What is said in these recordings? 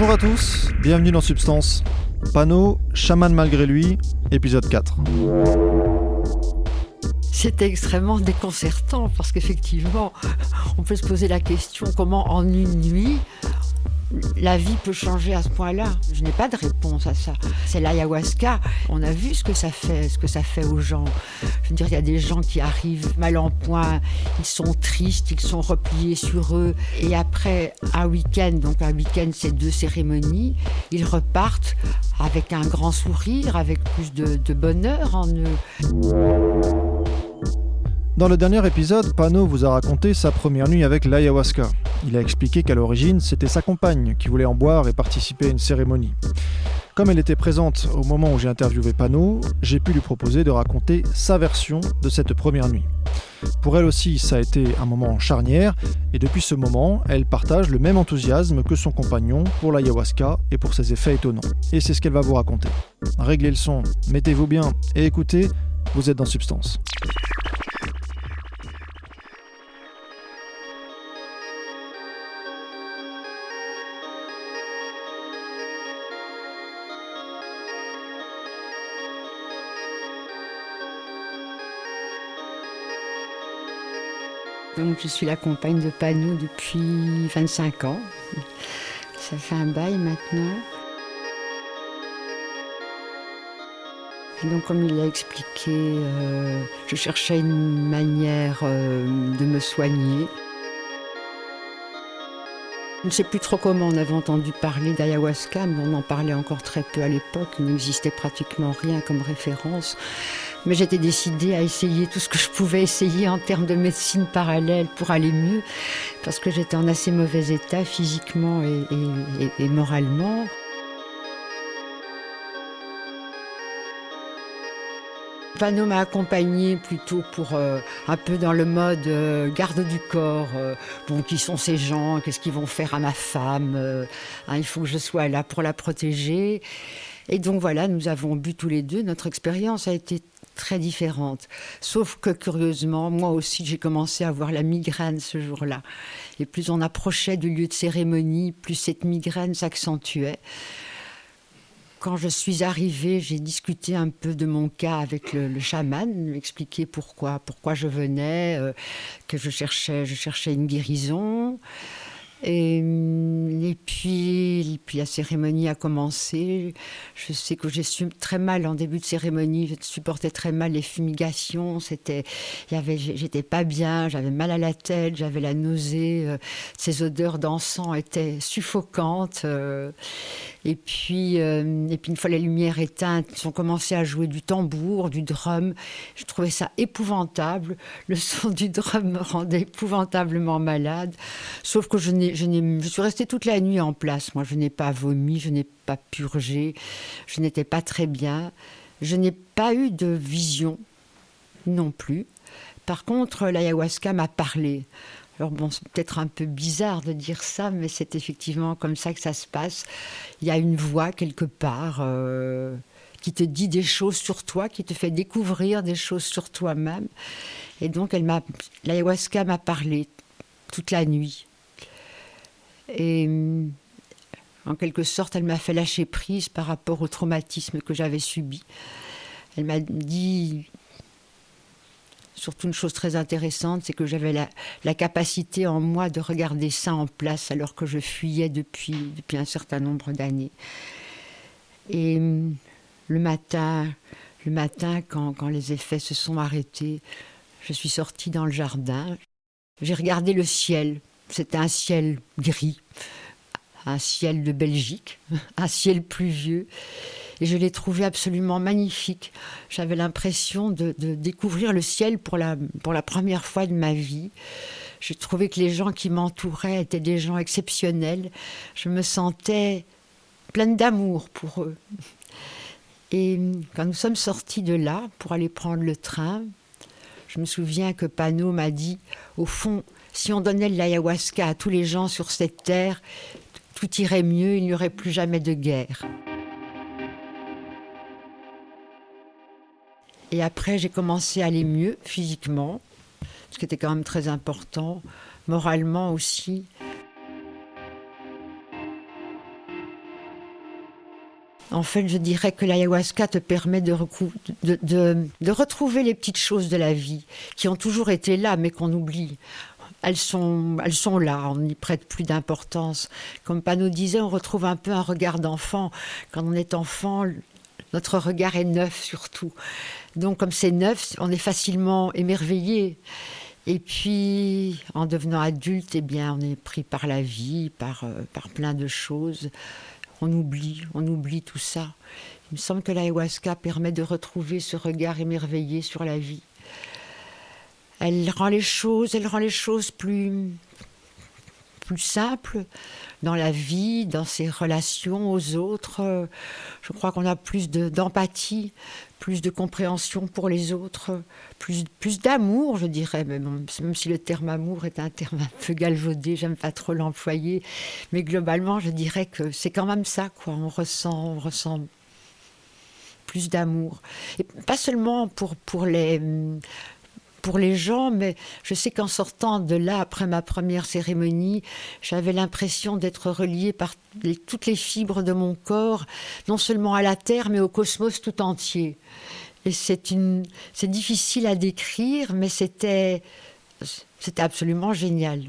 Bonjour à tous, bienvenue dans Substance. Panneau, chaman malgré lui, épisode 4. C'était extrêmement déconcertant parce qu'effectivement, on peut se poser la question comment en une nuit la vie peut changer à ce point-là. Je n'ai pas de réponse à ça. C'est l'ayahuasca. On a vu ce que ça fait, ce que ça fait aux gens. Je veux dire, il y a des gens qui arrivent mal en point, ils sont tristes, ils sont repliés sur eux. Et après un week-end, donc un week-end, c'est deux cérémonies, ils repartent avec un grand sourire, avec plus de, de bonheur en eux. Dans le dernier épisode, Pano vous a raconté sa première nuit avec l'ayahuasca. Il a expliqué qu'à l'origine, c'était sa compagne qui voulait en boire et participer à une cérémonie. Comme elle était présente au moment où j'ai interviewé Pano, j'ai pu lui proposer de raconter sa version de cette première nuit. Pour elle aussi, ça a été un moment charnière, et depuis ce moment, elle partage le même enthousiasme que son compagnon pour l'ayahuasca et pour ses effets étonnants. Et c'est ce qu'elle va vous raconter. Réglez le son, mettez-vous bien et écoutez, vous êtes dans Substance. Donc je suis la compagne de Panou depuis 25 ans. Ça fait un bail maintenant. Donc comme il l'a expliqué, euh, je cherchais une manière euh, de me soigner. Je ne sais plus trop comment on avait entendu parler d'ayahuasca, mais on en parlait encore très peu à l'époque. Il n'existait pratiquement rien comme référence. Mais j'étais décidée à essayer tout ce que je pouvais essayer en termes de médecine parallèle pour aller mieux, parce que j'étais en assez mauvais état physiquement et, moralement. Pano m'a accompagnée plutôt pour euh, un peu dans le mode euh, garde du corps. Euh, bon, qui sont ces gens Qu'est-ce qu'ils vont faire à ma femme hein, Il faut que je sois là pour la protéger. Et donc voilà, nous avons bu tous les deux. Notre expérience a été très différente. Sauf que curieusement, moi aussi, j'ai commencé à avoir la migraine ce jour-là. Et plus on approchait du lieu de cérémonie, plus cette migraine s'accentuait. Quand je suis arrivée, j'ai discuté un peu de mon cas avec le, chaman, lui expliquer pourquoi, pourquoi je venais, euh, que je cherchais, je cherchais une guérison. Et, et, puis, la cérémonie a commencé. Je sais que j'ai su très mal en début de cérémonie. Je supportais très mal les fumigations. C'était, il y avait, j'étais pas bien. J'avais mal à la tête. J'avais la nausée. Euh, ces odeurs d'encens étaient suffocantes. Euh, et puis, euh, et puis une fois les lumières éteintes, ils ont commencé à jouer du tambour, du drum. Je trouvais ça épouvantable. Le son du drum me rendait épouvantablement malade. Sauf que je n'ai je, je, suis restée toute la nuit en place. Moi, je n'ai pas vomi, je n'ai pas purgé, je n'étais pas très bien. Je n'ai pas eu de vision non plus. Par contre, l'ayahuasca m'a parlé. Alors bon, c'est peut-être un peu bizarre de dire ça, mais c'est effectivement comme ça que ça se passe. Il y a une voix quelque part euh, qui te dit des choses sur toi, qui te fait découvrir des choses sur toi-même. Et donc, elle m'a, l'ayahuasca m'a parlé toute la nuit. Et en quelque sorte, elle m'a fait lâcher prise par rapport au traumatisme que j'avais subi. Elle m'a dit surtout une chose très intéressante, c'est que j'avais la, capacité en moi de regarder ça en place alors que je fuyais depuis, depuis un certain nombre d'années. Et le matin, le matin quand, quand les effets se sont arrêtés, je suis sortie dans le jardin. J'ai regardé le ciel c'était un ciel gris, un ciel de Belgique, un ciel pluvieux. Et je l'ai trouvé absolument magnifique. J'avais l'impression de, découvrir le ciel pour la, pour la première fois de ma vie. J'ai trouvé que les gens qui m'entouraient étaient des gens exceptionnels. Je me sentais pleine d'amour pour eux. Et quand nous sommes sortis de là pour aller prendre le train, je me souviens que Pano m'a dit, au fond, si on donnait l'ayahuasca à tous les gens sur cette terre, tout irait mieux, il n'y aurait plus jamais de guerre. Et après, j'ai commencé à aller mieux physiquement, ce qui était quand même très important, moralement aussi. En fait, je dirais que l'ayahuasca te permet de, de, retrouver les petites choses de la vie qui ont toujours été là, mais qu'on oublie. Elles sont, elles sont là, on n'y prête plus d'importance. Comme Pano disait, on retrouve un peu un regard d'enfant. Quand on est enfant, notre regard est neuf surtout. Donc comme c'est neuf, on est facilement émerveillé. Et puis, en devenant adulte, eh bien, on est pris par la vie, par, euh, par plein de choses. On oublie, on oublie tout ça. Il me semble que l'ayahuasca permet de retrouver ce regard émerveillé sur la vie. Elle rend les choses, elle rend les choses plus, plus simples dans la vie, dans ses relations aux autres. Je crois qu'on a plus d'empathie, plus de compréhension pour les autres, plus, plus d'amour, je dirais, même, même si le terme amour est un terme un peu galvaudé, j'aime pas trop l'employer, mais globalement, je dirais que c'est quand même ça, quoi. On ressent, on ressent plus d'amour. Et pas seulement pour, pour les pour les gens, mais je sais qu'en sortant de là, après ma première cérémonie, j'avais l'impression d'être reliée par toutes les fibres de mon corps, non seulement à la Terre, mais au cosmos tout entier. Et c'est une, c'est difficile à décrire, mais c'était, absolument génial.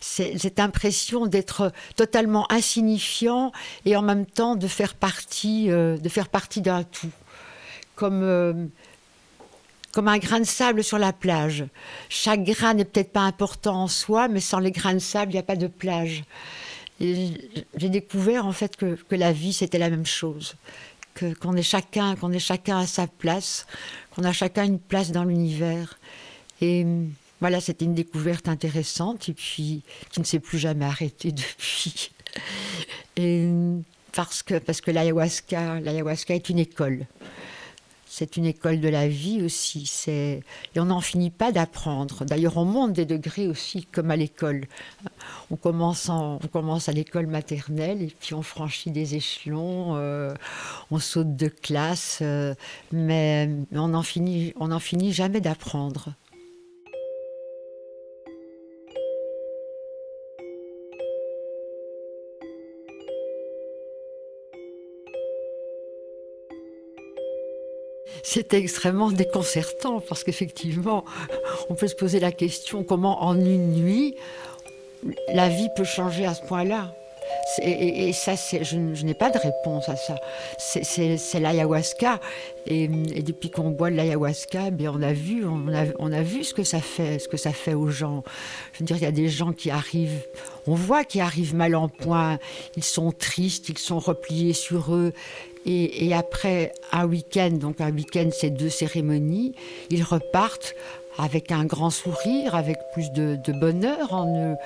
cette impression d'être totalement insignifiant et en même temps de faire partie, euh, de faire partie d'un tout. Comme euh, comme un grain de sable sur la plage. Chaque grain n'est peut-être pas important en soi, mais sans les grains de sable, il n'y a pas de plage. J'ai découvert en fait que, la vie c'était la même chose, que qu'on est chacun, qu'on est chacun à sa place, qu'on a chacun une place dans l'univers. Et voilà, c'était une découverte intéressante et puis qui ne s'est plus jamais arrêtée depuis. Et parce que parce que l'ayahuasca, l'ayahuasca est une école c'est une école de la vie aussi. Et on n'en finit pas d'apprendre. D'ailleurs, on monte des degrés aussi, comme à l'école. On commence, on commence à l'école maternelle et puis on franchit des échelons, euh, on saute de classe, euh, mais on n'en finit jamais d'apprendre. C'était extrêmement déconcertant parce qu'effectivement, on peut se poser la question comment en une nuit la vie peut changer à ce point-là? Et, ça, je, n'ai pas de réponse à ça. C'est l'ayahuasca. Et, depuis qu'on boit de l'ayahuasca, eh on a vu, on a, vu ce que ça fait, ce que ça fait aux gens. Je veux dire, il y a des gens qui arrivent, on voit qu'ils arrivent mal en point. Ils sont tristes, ils sont repliés sur eux. Et, après un week-end, donc un week-end, c'est deux cérémonies, ils repartent avec un grand sourire, avec plus de, bonheur en eux.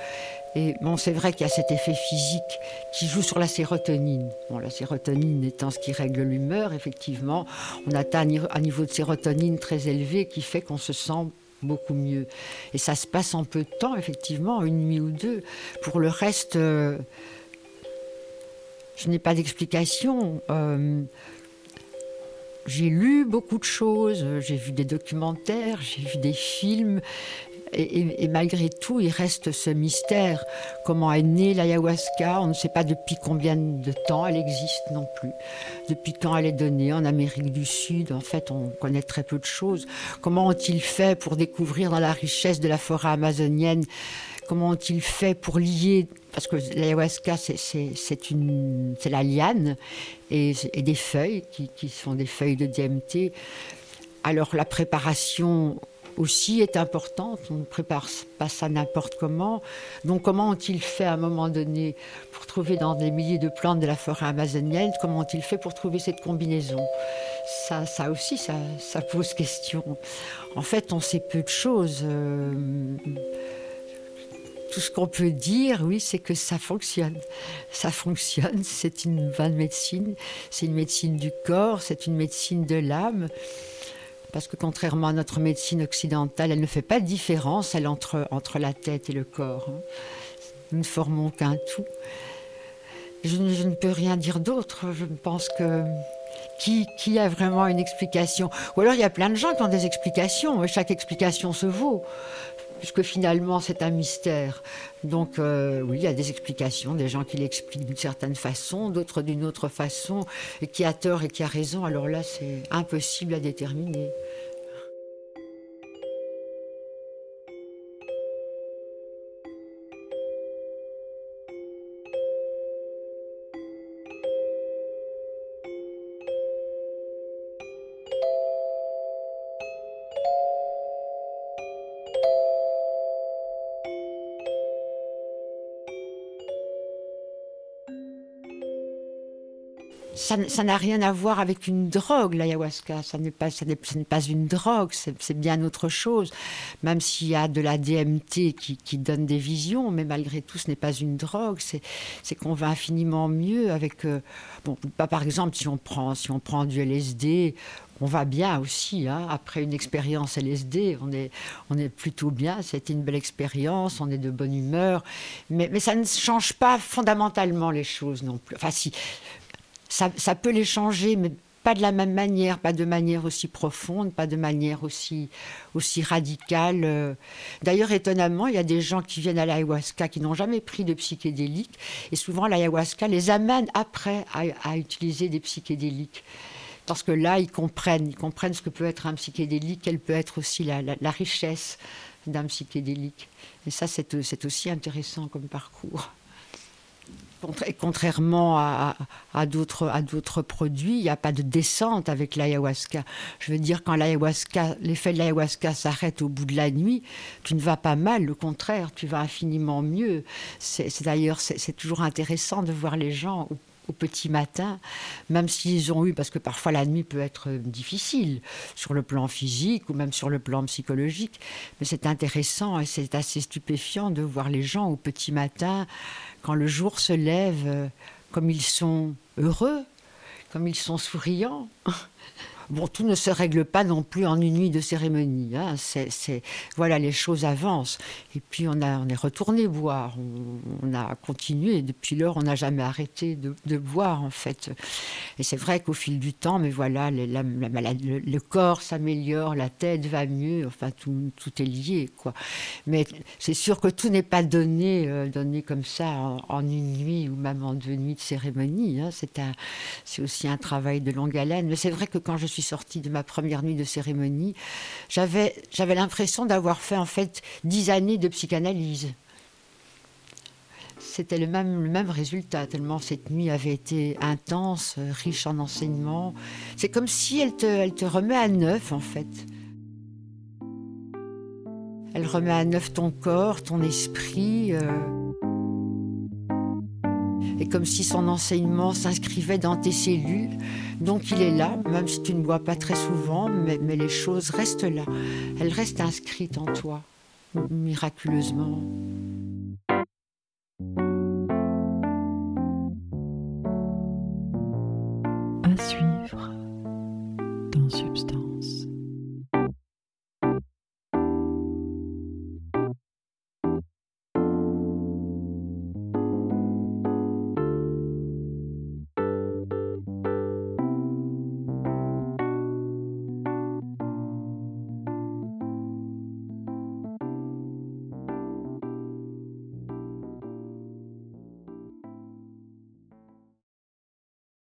Et bon, c'est vrai qu'il y a cet effet physique qui joue sur la sérotonine. Bon, la sérotonine étant ce qui règle l'humeur, effectivement, on atteint un niveau de sérotonine très élevé qui fait qu'on se sent beaucoup mieux. Et ça se passe en peu de temps, effectivement, une nuit ou deux. Pour le reste, euh, je n'ai pas d'explication. Euh, j'ai lu beaucoup de choses, j'ai vu des documentaires, j'ai vu des films, et, malgré tout, il reste ce mystère. Comment est née l'ayahuasca? On ne sait pas depuis combien de temps elle existe non plus. Depuis quand elle est donnée? En Amérique du Sud, en fait, on connaît très peu de choses. Comment ont-ils fait pour découvrir dans la richesse de la forêt amazonienne? Comment ont-ils fait pour lier? Parce que l'ayahuasca, c'est la liane et, des feuilles qui, qui, sont des feuilles de DMT. Alors la préparation aussi est importante. On ne prépare pas ça n'importe comment. Donc comment ont-ils fait à un moment donné pour trouver dans des milliers de plantes de la forêt amazonienne, comment ont-ils fait pour trouver cette combinaison? Ça, ça aussi, ça, pose question. En fait, on sait peu de choses. Euh, tout ce qu'on peut dire, oui, c'est que ça fonctionne. Ça fonctionne, c'est une bonne médecine, c'est une médecine du corps, c'est une médecine de l'âme. Parce que contrairement à notre médecine occidentale, elle ne fait pas de différence elle, entre, entre la tête et le corps. Hein. Nous ne formons qu'un tout. Je ne, peux rien dire d'autre. Je pense que qui, qui, a vraiment une explication? Ou alors il y a plein de gens qui ont des explications. Chaque explication se vaut. Puisque finalement c'est un mystère. Donc euh, oui, il y a des explications, des gens qui l'expliquent d'une certaine façon, d'autres d'une autre façon, et qui a tort et qui a raison. Alors là, c'est impossible à déterminer. Ça n'a rien à voir avec une drogue, l'ayahuasca. Ça n'est pas, pas une drogue, c'est bien autre chose. Même s'il y a de la DMT qui, donne des visions, mais malgré tout, ce n'est pas une drogue. C'est qu'on va infiniment mieux avec. Euh, bon, pas par exemple, si on prend, si on prend du LSD, on va bien aussi. Hein. Après une expérience LSD, on est, on est plutôt bien. C'était une belle expérience, on est de bonne humeur. Mais, mais ça ne change pas fondamentalement les choses non plus. Enfin, si, ça, peut les changer, mais pas de la même manière, pas de manière aussi profonde, pas de manière aussi, radicale. Euh. D'ailleurs, étonnamment, il y a des gens qui viennent à l'ayahuasca qui n'ont jamais pris de psychédéliques, et souvent l'ayahuasca les amène après à, utiliser des psychédéliques. Parce que là, ils comprennent, ils comprennent ce que peut être un psychédélique, quelle peut être aussi la richesse d'un psychédélique. Et ça, c'est aussi intéressant comme parcours. Contrairement à, d'autres produits, il n'y a pas de descente avec l'ayahuasca. Je veux dire, quand l'ayahuasca, l'effet de l'ayahuasca s'arrête au bout de la nuit, tu ne vas pas mal, au contraire, tu vas infiniment mieux. C'est, d'ailleurs, c'est, toujours intéressant de voir les gens petit matin, même s'ils ont eu, parce que parfois la nuit peut être difficile sur le plan physique ou même sur le plan psychologique, mais c'est intéressant et c'est assez stupéfiant de voir les gens au petit matin, quand le jour se lève, euh, comme ils sont heureux, comme ils sont souriants. Bon, tout ne se règle pas non plus en une nuit de cérémonie. Hein. Voilà, les choses avancent. Et puis on, a, on est retourné boire. On, a continué. Depuis lors, on n'a jamais arrêté de, de, boire, en fait. Et c'est vrai qu'au fil du temps, mais voilà, le, corps s'améliore, la tête va mieux. Enfin, tout, est lié, quoi. Mais c'est sûr que tout n'est pas donné, euh, donné comme ça en, une nuit ou même en deux nuits de cérémonie. Hein. C'est aussi un travail de longue haleine. Mais c'est vrai que quand je suis sortie de ma première nuit de cérémonie, j'avais, j'avais l'impression d'avoir fait en fait dix années de psychanalyse. C'était le même, le même résultat, tellement cette nuit avait été intense, riche en enseignements. C'est comme si elle te, elle te remet à neuf, en fait. Elle remet à neuf ton corps, ton esprit. Euh et comme si son enseignement s'inscrivait dans tes cellules. Donc il est là, même si tu ne bois pas très souvent, mais, les choses restent là. Elles restent inscrites en toi, miraculeusement.